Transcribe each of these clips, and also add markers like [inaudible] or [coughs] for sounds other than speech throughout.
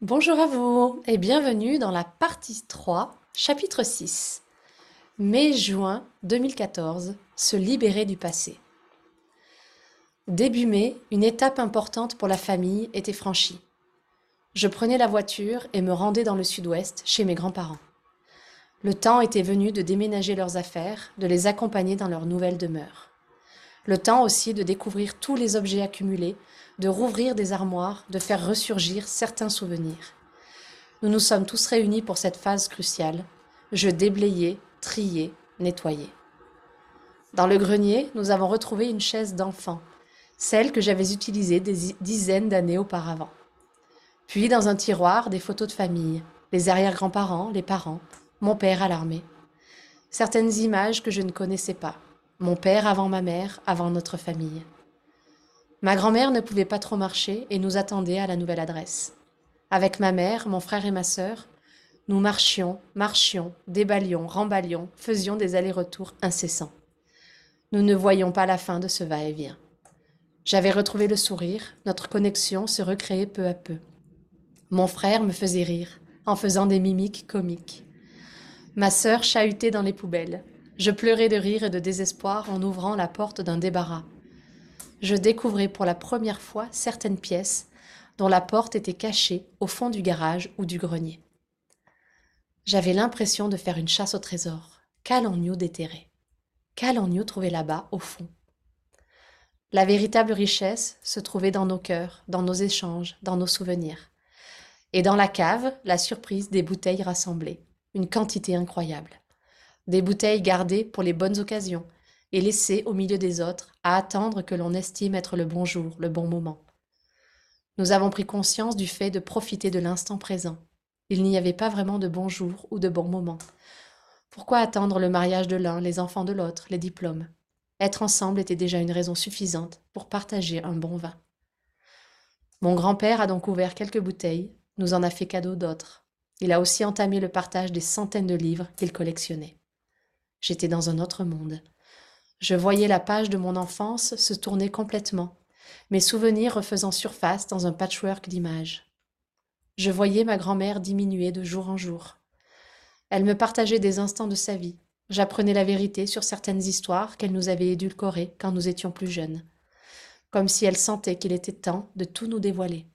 Bonjour à vous et bienvenue dans la partie 3, chapitre 6. Mai-juin 2014, se libérer du passé. Début mai, une étape importante pour la famille était franchie. Je prenais la voiture et me rendais dans le sud-ouest, chez mes grands-parents. Le temps était venu de déménager leurs affaires, de les accompagner dans leur nouvelle demeure. Le temps aussi de découvrir tous les objets accumulés, de rouvrir des armoires, de faire ressurgir certains souvenirs. Nous nous sommes tous réunis pour cette phase cruciale. Je déblayais, triais, nettoyais. Dans le grenier, nous avons retrouvé une chaise d'enfant, celle que j'avais utilisée des dizaines d'années auparavant. Puis dans un tiroir, des photos de famille, les arrière-grands-parents, les parents, mon père à l'armée. Certaines images que je ne connaissais pas, mon père avant ma mère, avant notre famille. Ma grand-mère ne pouvait pas trop marcher et nous attendait à la nouvelle adresse. Avec ma mère, mon frère et ma sœur, nous marchions, marchions, déballions, remballions, faisions des allers-retours incessants. Nous ne voyions pas la fin de ce va-et-vient. J'avais retrouvé le sourire, notre connexion se recréait peu à peu. Mon frère me faisait rire, en faisant des mimiques comiques. Ma sœur chahutait dans les poubelles, je pleurais de rire et de désespoir en ouvrant la porte d'un débarras. Je découvrais pour la première fois certaines pièces dont la porte était cachée au fond du garage ou du grenier. J'avais l'impression de faire une chasse au trésor. Qu'allons-nous déterrer? Qu'allons-nous trouver là-bas, au fond? La véritable richesse se trouvait dans nos cœurs, dans nos échanges, dans nos souvenirs. Et dans la cave, la surprise des bouteilles rassemblées, une quantité incroyable des bouteilles gardées pour les bonnes occasions et laissées au milieu des autres à attendre que l'on estime être le bon jour, le bon moment. Nous avons pris conscience du fait de profiter de l'instant présent. Il n'y avait pas vraiment de bon jour ou de bon moment. Pourquoi attendre le mariage de l'un, les enfants de l'autre, les diplômes? Être ensemble était déjà une raison suffisante pour partager un bon vin. Mon grand-père a donc ouvert quelques bouteilles, nous en a fait cadeau d'autres. Il a aussi entamé le partage des centaines de livres qu'il collectionnait. J'étais dans un autre monde. Je voyais la page de mon enfance se tourner complètement, mes souvenirs refaisant surface dans un patchwork d'images. Je voyais ma grand-mère diminuer de jour en jour. Elle me partageait des instants de sa vie. J'apprenais la vérité sur certaines histoires qu'elle nous avait édulcorées quand nous étions plus jeunes. Comme si elle sentait qu'il était temps de tout nous dévoiler.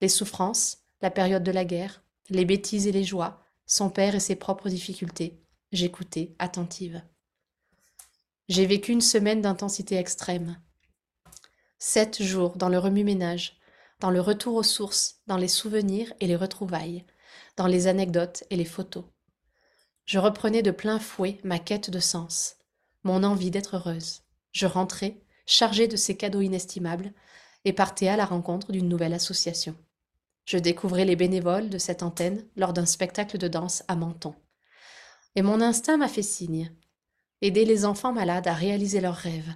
Les souffrances, la période de la guerre, les bêtises et les joies, son père et ses propres difficultés, J'écoutais, attentive. J'ai vécu une semaine d'intensité extrême. Sept jours dans le remue-ménage, dans le retour aux sources, dans les souvenirs et les retrouvailles, dans les anecdotes et les photos. Je reprenais de plein fouet ma quête de sens, mon envie d'être heureuse. Je rentrais, chargée de ces cadeaux inestimables, et partais à la rencontre d'une nouvelle association. Je découvrais les bénévoles de cette antenne lors d'un spectacle de danse à Menton. Et mon instinct m'a fait signe. Aider les enfants malades à réaliser leurs rêves.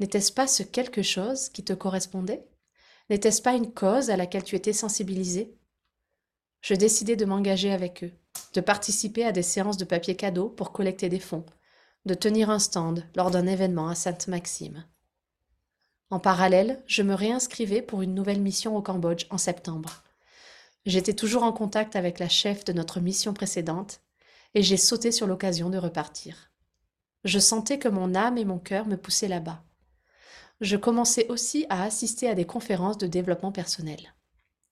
N'était-ce pas ce quelque chose qui te correspondait? N'était-ce pas une cause à laquelle tu étais sensibilisé? Je décidai de m'engager avec eux, de participer à des séances de papier cadeau pour collecter des fonds, de tenir un stand lors d'un événement à Sainte-Maxime. En parallèle, je me réinscrivais pour une nouvelle mission au Cambodge en septembre. J'étais toujours en contact avec la chef de notre mission précédente et j'ai sauté sur l'occasion de repartir. Je sentais que mon âme et mon cœur me poussaient là-bas. Je commençais aussi à assister à des conférences de développement personnel.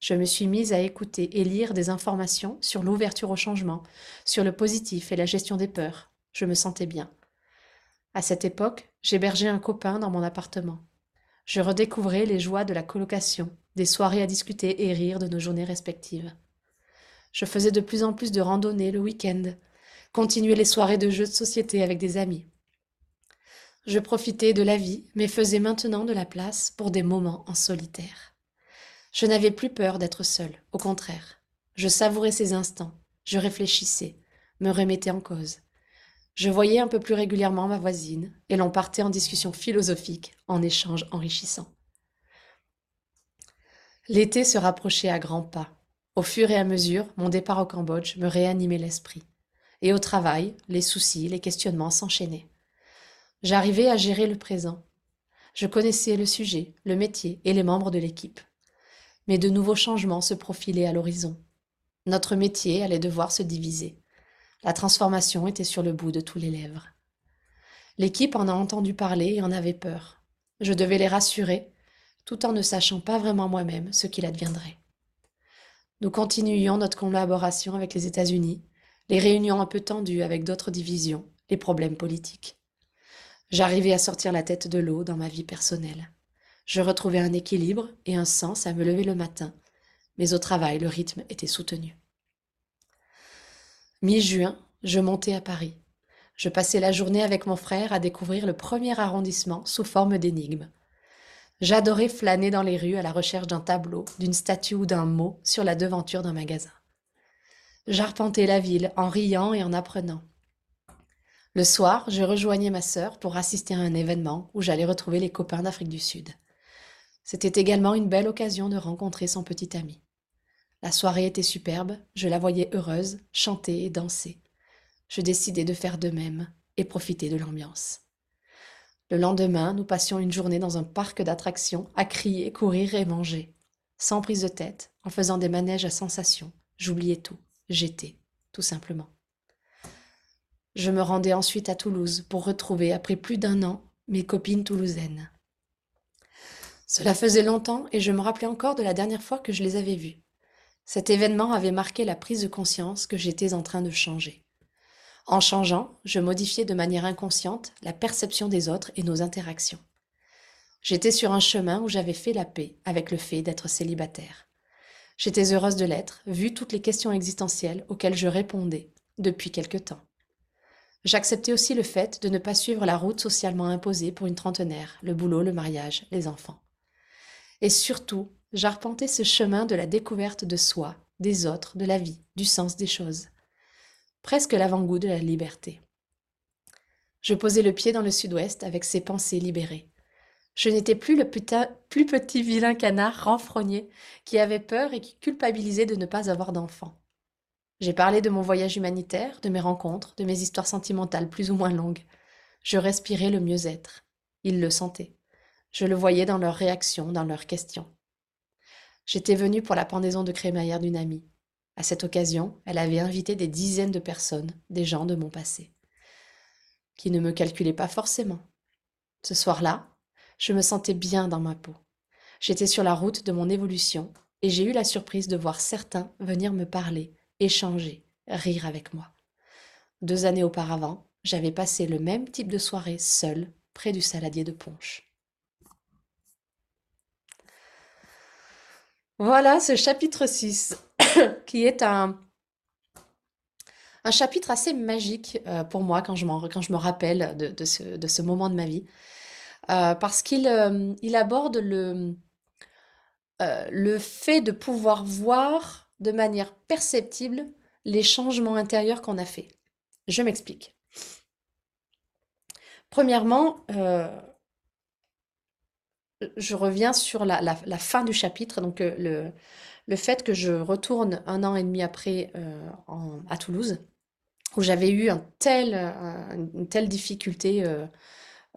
Je me suis mise à écouter et lire des informations sur l'ouverture au changement, sur le positif et la gestion des peurs. Je me sentais bien. À cette époque, j'hébergeais un copain dans mon appartement. Je redécouvrais les joies de la colocation, des soirées à discuter et rire de nos journées respectives. Je faisais de plus en plus de randonnées le week-end, continuais les soirées de jeux de société avec des amis. Je profitais de la vie, mais faisais maintenant de la place pour des moments en solitaire. Je n'avais plus peur d'être seule, au contraire. Je savourais ces instants, je réfléchissais, me remettais en cause. Je voyais un peu plus régulièrement ma voisine, et l'on partait en discussion philosophique, en échange enrichissant. L'été se rapprochait à grands pas. Au fur et à mesure, mon départ au Cambodge me réanimait l'esprit. Et au travail, les soucis, les questionnements s'enchaînaient. J'arrivais à gérer le présent. Je connaissais le sujet, le métier et les membres de l'équipe. mais de nouveaux changements se profilaient à l'horizon. Notre métier allait devoir se diviser. La transformation était sur le bout de tous les lèvres. L'équipe en a entendu parler et en avait peur. Je devais les rassurer, tout en ne sachant pas vraiment moi-même ce qu'il adviendrait. Nous continuions notre collaboration avec les États-Unis, les réunions un peu tendues avec d'autres divisions, les problèmes politiques. J'arrivais à sortir la tête de l'eau dans ma vie personnelle. Je retrouvais un équilibre et un sens à me lever le matin, mais au travail, le rythme était soutenu. Mi-juin, je montais à Paris. Je passais la journée avec mon frère à découvrir le premier arrondissement sous forme d'énigme. J'adorais flâner dans les rues à la recherche d'un tableau, d'une statue ou d'un mot sur la devanture d'un magasin. J'arpentais la ville en riant et en apprenant. Le soir, je rejoignais ma sœur pour assister à un événement où j'allais retrouver les copains d'Afrique du Sud. C'était également une belle occasion de rencontrer son petit ami. La soirée était superbe, je la voyais heureuse, chanter et danser. Je décidai de faire de même et profiter de l'ambiance. Le lendemain, nous passions une journée dans un parc d'attractions, à crier, courir et manger. Sans prise de tête, en faisant des manèges à sensations, j'oubliais tout. J'étais, tout simplement. Je me rendais ensuite à Toulouse pour retrouver, après plus d'un an, mes copines toulousaines. Cela faisait longtemps et je me rappelais encore de la dernière fois que je les avais vues. Cet événement avait marqué la prise de conscience que j'étais en train de changer. En changeant, je modifiais de manière inconsciente la perception des autres et nos interactions. J'étais sur un chemin où j'avais fait la paix avec le fait d'être célibataire. J'étais heureuse de l'être, vu toutes les questions existentielles auxquelles je répondais depuis quelque temps. J'acceptais aussi le fait de ne pas suivre la route socialement imposée pour une trentenaire, le boulot, le mariage, les enfants. Et surtout, j'arpentais ce chemin de la découverte de soi, des autres, de la vie, du sens des choses presque l'avant-goût de la liberté. Je posais le pied dans le sud-ouest avec ses pensées libérées. Je n'étais plus le plus petit vilain canard renfrogné qui avait peur et qui culpabilisait de ne pas avoir d'enfant. J'ai parlé de mon voyage humanitaire, de mes rencontres, de mes histoires sentimentales plus ou moins longues. Je respirais le mieux-être. Ils le sentaient. Je le voyais dans leurs réactions, dans leurs questions. J'étais venue pour la pendaison de crémaillère d'une amie. À cette occasion, elle avait invité des dizaines de personnes, des gens de mon passé, qui ne me calculaient pas forcément. Ce soir-là, je me sentais bien dans ma peau. J'étais sur la route de mon évolution et j'ai eu la surprise de voir certains venir me parler, échanger, rire avec moi. Deux années auparavant, j'avais passé le même type de soirée seule près du saladier de Ponche. Voilà ce chapitre 6. [coughs] qui est un, chapitre assez magique euh, pour moi quand je, me rappelle ce, de, ce, moment de ma vie. Euh, parce qu'il euh, aborde le, le fait de pouvoir voir de manière perceptible les changements intérieurs qu'on a fait. Je m'explique. Premièrement, je reviens sur la, fin du chapitre, donc le, fait que je retourne un an et demi après euh, à Toulouse, où j'avais eu une telle difficulté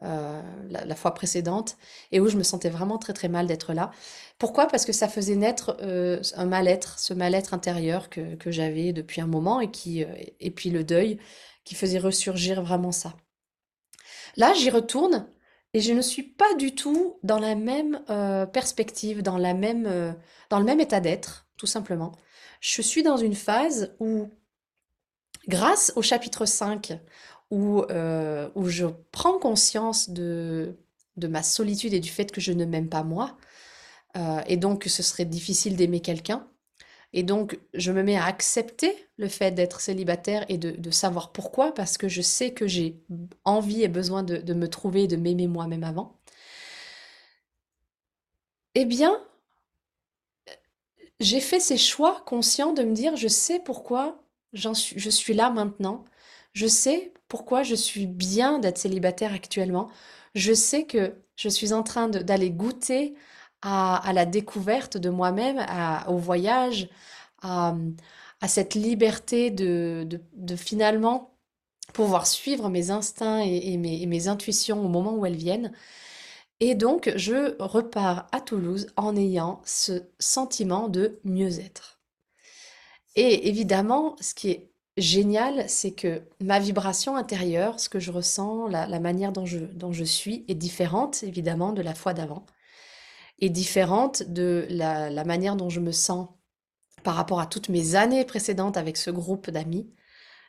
euh, euh, la, fois précédente, et où je me sentais vraiment très très mal d'être là. Pourquoi? Parce que ça faisait naître un mal-être, ce mal-être intérieur que, j'avais depuis un moment, et, qui, et puis le deuil qui faisait ressurgir vraiment ça. Là, j'y retourne et je ne suis pas du tout dans la même euh, perspective, dans la même, euh, dans le même état d'être, tout simplement. Je suis dans une phase où, grâce au chapitre 5, où, euh, où je prends conscience de, de ma solitude et du fait que je ne m'aime pas moi, et donc que ce serait difficile d'aimer quelqu'un, et donc, je me mets à accepter le fait d'être célibataire et de, savoir pourquoi, parce que je sais que j'ai envie et besoin de, me trouver de m'aimer moi-même avant. Eh bien, j'ai fait ces choix conscients de me dire, je sais pourquoi suis, je suis là maintenant, je sais pourquoi je suis bien d'être célibataire actuellement, je sais que je suis en train d'aller goûter à, la découverte de moi-même, au voyage, à, cette liberté de, finalement pouvoir suivre mes instincts et, mes, intuitions au moment où elles viennent. Et donc, je repars à Toulouse en ayant ce sentiment de mieux-être. Et évidemment, ce qui est génial, c'est que ma vibration intérieure, ce que je ressens, la, manière dont je, suis, est différente, évidemment, de la fois d'avant, est différente de la, manière dont je me sens par rapport à toutes mes années précédentes avec ce groupe d'amis,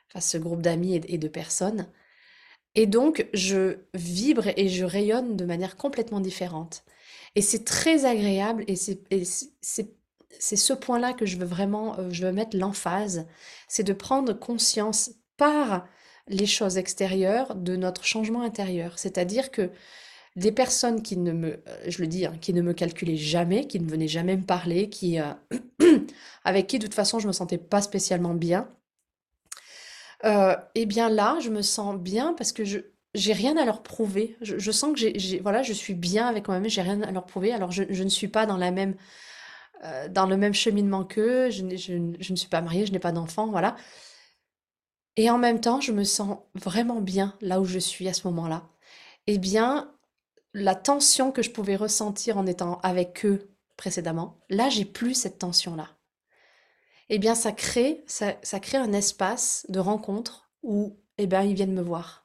enfin ce groupe d'amis et, de personnes. Et donc, je vibre et je rayonne de manière complètement différente. Et c'est très agréable et c'est ce point-là que je veux vraiment, euh, je veux mettre l'emphase, c'est de prendre conscience par les choses extérieures de notre changement intérieur. C'est-à-dire que des personnes qui ne me, euh, je le dis, hein, qui ne me calculaient jamais, qui ne venaient jamais me parler, qui, euh, [clears throat] avec qui de toute façon je me sentais pas spécialement bien, et bien là, je me sens bien parce que je j'ai rien à leur prouver. Je, sens que j'ai, voilà, je suis bien avec moi-même, j'ai rien à leur prouver. Alors je, ne suis pas dans la même, euh, dans le même cheminement qu'eux. Je, je, ne suis pas mariée, je n'ai pas d'enfant, voilà. Et en même temps, je me sens vraiment bien là où je suis à ce moment-là. Eh bien, la tension que je pouvais ressentir en étant avec eux précédemment, là, j'ai plus cette tension-là eh bien ça crée, ça, crée un espace de rencontre où eh bien, ils viennent me voir.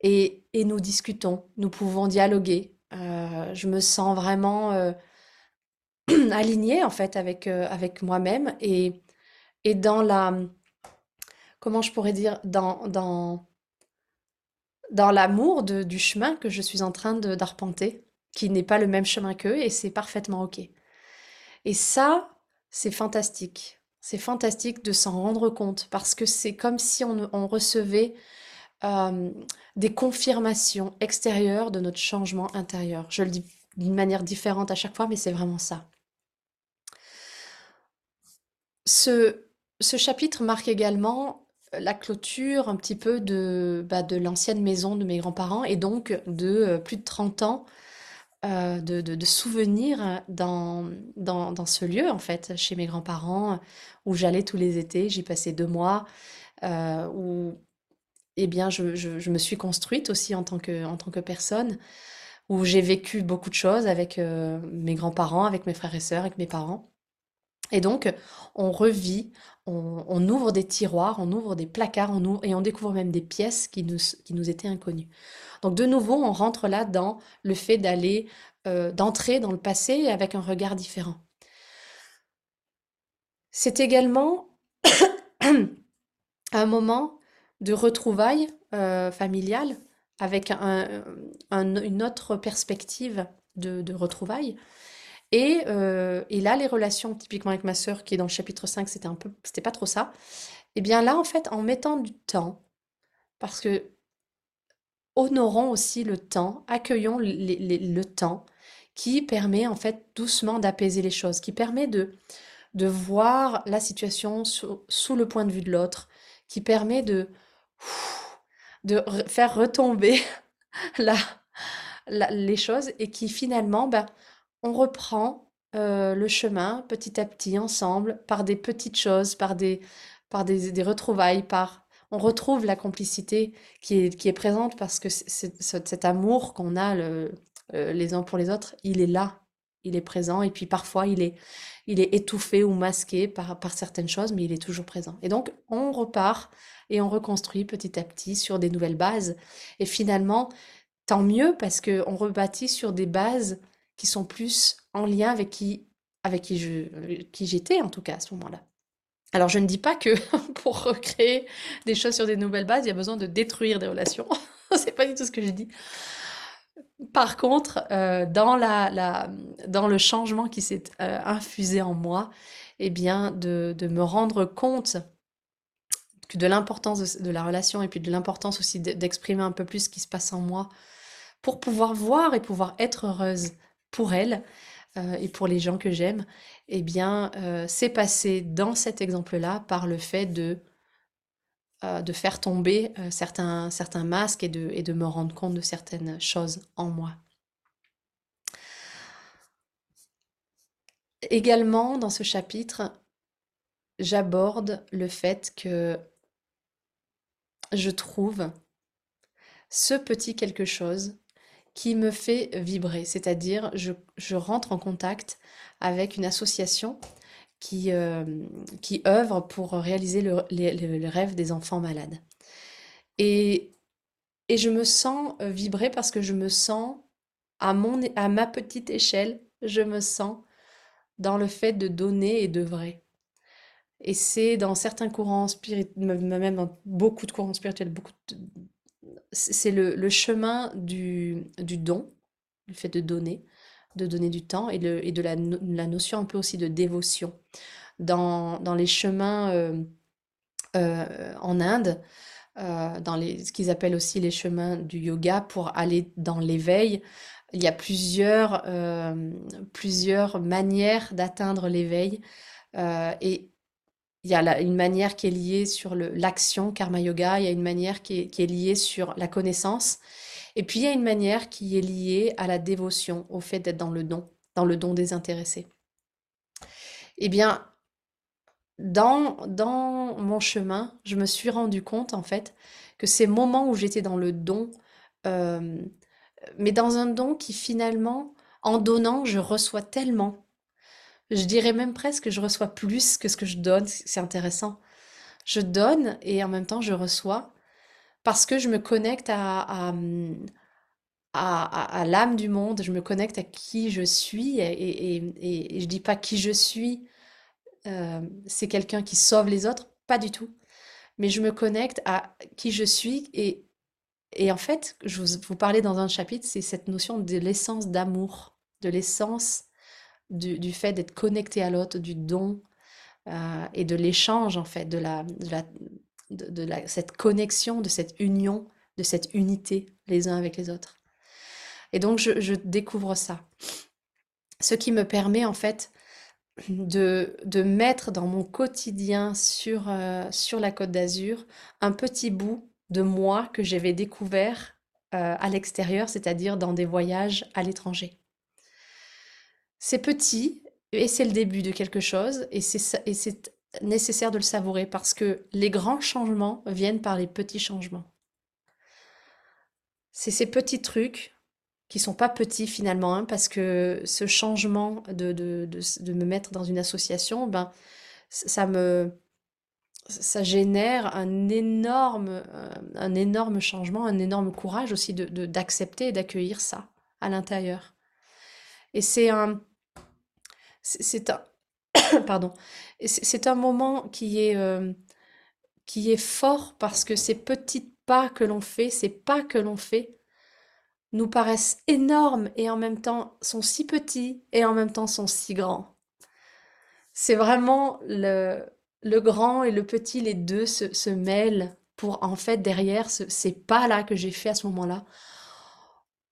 Et, nous discutons, nous pouvons dialoguer. Euh, je me sens vraiment euh, [clears throat] alignée en fait avec, euh, avec moi-même et, et dans la, comment je pourrais dire, dans, dans, dans l'amour du chemin que je suis en train d'arpenter, qui n'est pas le même chemin qu'eux et c'est parfaitement OK. Et ça, c'est fantastique. C'est fantastique de s'en rendre compte parce que c'est comme si on, recevait des confirmations extérieures de notre changement intérieur. Je le dis d'une manière différente à chaque fois, mais c'est vraiment ça. Ce, chapitre marque également la clôture un petit peu de, bah, l'ancienne maison de mes grands-parents et donc de euh, plus de 30 ans euh, de, souvenirs dans, ce lieu, en fait, chez mes grands-parents, où j'allais tous les étés. J'y passais deux mois, euh, où eh bien, je, me suis construite aussi en tant que, en tant que personne, où j'ai vécu beaucoup de choses avec mes grands-parents, avec mes frères et sœurs, avec mes parents. Et donc, on revit, on, ouvre des tiroirs, on ouvre des placards, on et on découvre même des pièces qui nous, qui nous étaient inconnues. Donc de nouveau, on rentre là dans le fait d'aller, euh, d'entrer dans le passé avec un regard différent. C'est également [coughs] un moment de retrouvailles euh, familiales avec une autre perspective de, retrouvailles. Et, euh, et, là, les relations, typiquement avec ma sœur, qui est dans le chapitre 5, c'était un peu, c'était pas trop ça. Et eh bien là, en fait, en mettant du temps, parce que honorons aussi le temps, accueillons le temps qui permet en fait doucement d'apaiser les choses, qui permet de, de voir la situation sous, le point de vue de l'autre, qui permet de, de faire retomber [laughs] la, les choses et qui finalement, ben, on reprend euh, le chemin petit à petit ensemble par des petites choses, par des, par des, retrouvailles, par on retrouve la complicité qui est, qui est présente parce que cet amour qu'on a euh, les uns pour les autres, il est là, il est présent et puis parfois il est, il est étouffé ou masqué par, par certaines choses, mais il est toujours présent. Et donc on repart et on reconstruit petit à petit sur des nouvelles bases. Et finalement, tant mieux parce qu'on rebâtit sur des bases sont plus en lien avec qui, avec qui je, qui j'étais en tout cas à ce moment-là. Alors je ne dis pas que [laughs] pour recréer des choses sur des nouvelles bases, il y a besoin de détruire des relations. [laughs] c'est pas du tout ce que j'ai dit. Par contre, euh, dans, la, dans le changement qui s'est euh, infusé en moi, eh bien, de, me rendre compte de l'importance de, la relation et puis de l'importance aussi d'exprimer un peu plus ce qui se passe en moi pour pouvoir voir et pouvoir être heureuse pour elle, euh, et pour les gens que j'aime, eh bien, euh, c'est passé dans cet exemple-là par le fait de, euh, faire tomber certains, masques et de me rendre compte de certaines choses en moi. Également, dans ce chapitre, j'aborde le fait que je trouve ce petit quelque chose qui me fait vibrer, c'est-à-dire je, rentre en contact avec une association qui, euh, œuvre pour réaliser le, les, rêves des enfants malades. Et, et je me sens vibrer parce que je me sens, à, mon, à ma petite échelle, je me sens dans le fait de donner et d'œuvrer. Et c'est dans certains courants spirituels, même dans beaucoup de courants spirituels, beaucoup c'est le, chemin du, don, le fait de donner de donner du temps et, de la, notion un peu aussi de dévotion. Dans, les chemins euh, euh, en Inde, euh, dans ce qu'ils appellent aussi les chemins du yoga pour aller dans l'éveil, il y a plusieurs, plusieurs manières d'atteindre l'éveil. et il y a une manière qui est liée sur l'action, karma yoga, il y a une manière qui est, liée sur la connaissance, et puis il y a une manière qui est liée à la dévotion, au fait d'être dans le don, dans le don désintéressé. Eh bien, dans, dans mon chemin, je me suis rendu compte en fait que ces moments où j'étais dans le don, euh, mais dans un don qui finalement, en donnant, je reçois tellement. Je dirais même presque que je reçois plus que ce que je donne. C'est intéressant. Je donne et en même temps je reçois parce que je me connecte à, à, l'âme du monde, je me connecte à qui je suis, et, et, je dis pas qui je suis, euh, c'est quelqu'un qui sauve les autres, pas du tout, mais je me connecte à qui je suis, et, et en fait, je vous, vous parlais dans un chapitre, c'est cette notion de l'essence d'amour, de l'essence du, fait d'être connecté à l'autre, du don, euh, et de l'échange, en fait, de la, de la de, cette connexion, de cette union, de cette unité les uns avec les autres. Et donc, je, découvre ça. Ce qui me permet, en fait, de, de mettre dans mon quotidien sur, euh, sur la Côte d'Azur un petit bout de moi que j'avais découvert euh, à l'extérieur, c'est-à-dire dans des voyages à l'étranger. C'est petit et c'est le début de quelque chose et c'est nécessaire de le savourer parce que les grands changements viennent par les petits changements. C'est ces petits trucs qui sont pas petits finalement, hein, parce que ce changement de, de, de, me mettre dans une association, ben, ça me ça génère un énorme, euh, un énorme changement, un énorme courage aussi de d'accepter et d'accueillir ça à l'intérieur. Et c'est un, c'est un, [coughs] pardon, c'est un moment qui est, euh, qui est fort parce que ces petits pas que l'on fait, ces pas que l'on fait, nous paraissent énormes et en même temps sont si petits et en même temps sont si grands. C'est vraiment le, le grand et le petit, les deux se, se mêlent pour en fait derrière ces pas-là que j'ai fait à ce moment-là,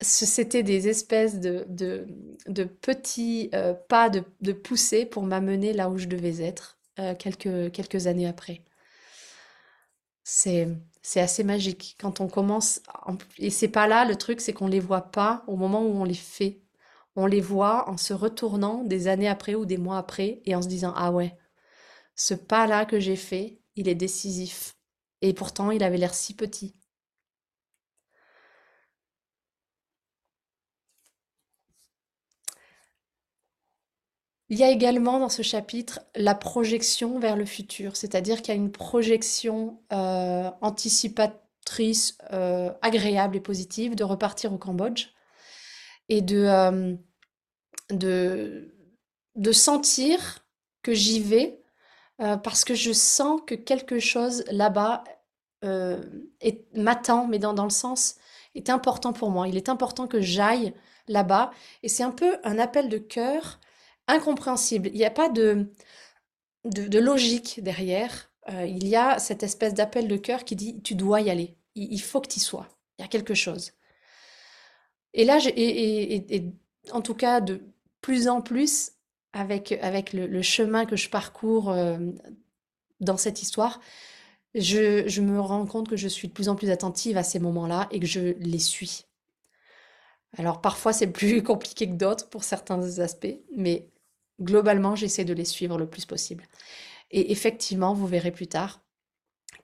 c'était des espèces de, de, petits euh, pas de, de poussée pour m'amener là où je devais être euh, quelques, quelques années après. C'est, c'est assez magique quand on commence. Et ces pas-là, le truc, c'est qu'on ne les voit pas au moment où on les fait. On les voit en se retournant des années après ou des mois après et en se disant Ah ouais, ce pas-là que j'ai fait, il est décisif. Et pourtant, il avait l'air si petit. Il y a également dans ce chapitre la projection vers le futur, c'est-à-dire qu'il y a une projection euh, anticipatrice euh, agréable et positive de repartir au Cambodge et de, euh, de, sentir que j'y vais parce que je sens que quelque chose là-bas m'attend, mais dans, dans le sens est important pour moi. Il est important que j'aille là-bas et c'est un peu un appel de cœur incompréhensible. Il n'y a pas de, de, logique derrière. Euh, il y a cette espèce d'appel de cœur qui dit tu dois y aller. Il, faut que tu y sois. Il y a quelque chose. Et là, et, en tout cas, de plus en plus, avec, avec le, chemin que je parcours euh, dans cette histoire, je, je, me rends compte que je suis de plus en plus attentive à ces moments-là et que je les suis. Alors parfois c'est plus [laughs] compliqué que d'autres pour certains aspects, mais globalement, j'essaie de les suivre le plus possible. Et effectivement, vous verrez plus tard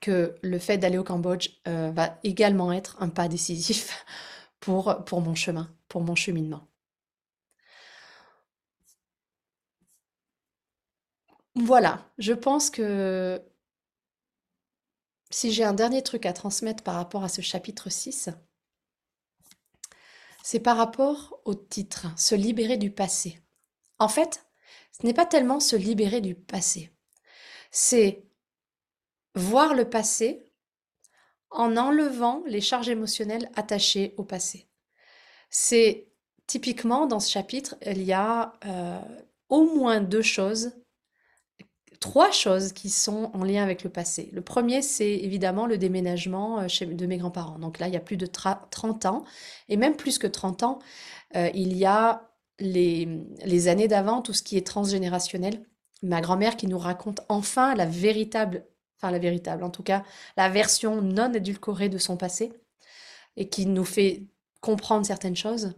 que le fait d'aller au Cambodge euh, va également être un pas décisif [laughs] pour, pour mon chemin, pour mon cheminement. Voilà, je pense que si j'ai un dernier truc à transmettre par rapport à ce chapitre 6, c'est par rapport au titre, se libérer du passé. En fait, ce n'est pas tellement se libérer du passé, c'est voir le passé en enlevant les charges émotionnelles attachées au passé. C'est typiquement dans ce chapitre, il y a euh, au moins deux choses trois choses qui sont en lien avec le passé. Le premier, c'est évidemment le déménagement euh, chez, de mes grands-parents. Donc là, il y a plus de 30 ans, et même plus que 30 ans, euh, il y a les, années d'avant, tout ce qui est transgénérationnel. Ma grand-mère qui nous raconte enfin la véritable, enfin la véritable, en tout cas, la version non édulcorée de son passé, et qui nous fait comprendre certaines choses.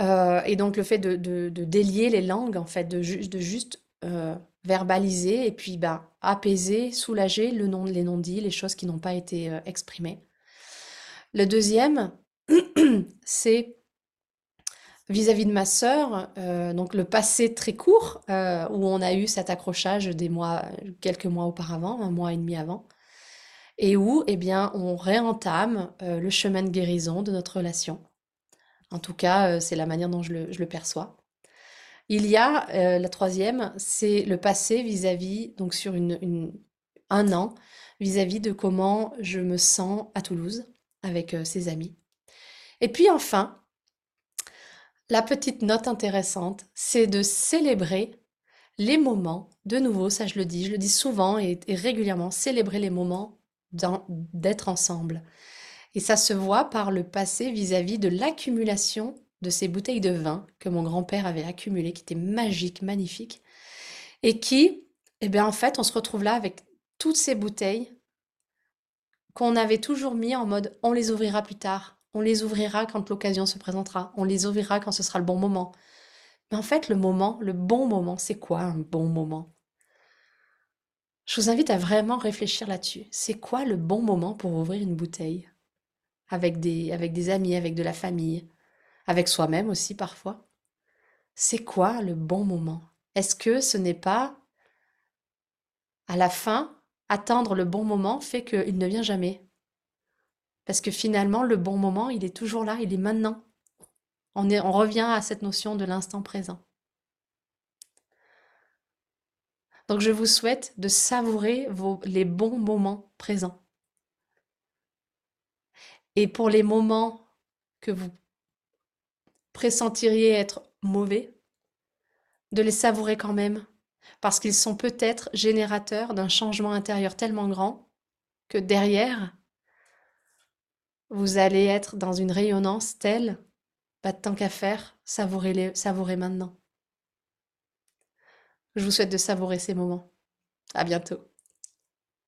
Euh, et donc le fait de, de, délier les langues, en fait, de, de juste verbaliser et puis bah, apaiser, soulager le non, les non-dits, les choses qui n'ont pas été euh, exprimées. Le deuxième, [clears throat] c'est vis-à-vis de ma sœur, euh, donc le passé très court, euh, où on a eu cet accrochage des mois, quelques mois auparavant, un mois et demi avant, et où eh bien, on réentame le chemin de guérison de notre relation. En tout cas, c'est la manière dont je le perçois. Il y a euh, la troisième, c'est le passé vis-à-vis, donc sur une, un an, vis-à-vis de comment je me sens à Toulouse avec euh, ses amis. Et puis enfin, la petite note intéressante, c'est de célébrer les moments, de nouveau, ça je le dis, je le dis souvent et, régulièrement, célébrer les moments d'être ensemble. Et ça se voit par le passé vis-à-vis de l'accumulation de ces bouteilles de vin que mon grand-père avait accumulées, qui étaient magiques, magnifiques, et qui, eh bien, en fait, on se retrouve là avec toutes ces bouteilles qu'on avait toujours mis en mode on les ouvrira plus tard, on les ouvrira quand l'occasion se présentera, on les ouvrira quand ce sera le bon moment. Mais en fait, le moment, le bon moment, c'est quoi un bon moment? Je vous invite à vraiment réfléchir là-dessus. C'est quoi le bon moment pour ouvrir une bouteille? Avec des, avec des amis, avec de la famille avec soi-même aussi parfois. C'est quoi le bon moment? Est-ce que ce n'est pas à la fin, attendre le bon moment fait qu'il ne vient jamais? Parce que finalement, le bon moment, il est toujours là, il est maintenant. On, revient à cette notion de l'instant présent. Donc je vous souhaite de savourer vos, les bons moments présents. Et pour les moments que vous pressentiriez être mauvais, de les savourer quand même, parce qu'ils sont peut-être générateurs d'un changement intérieur tellement grand que derrière, vous allez être dans une rayonnance telle, pas de temps qu'à faire, savourez-les, savourez maintenant. Je vous souhaite de savourer ces moments. À bientôt.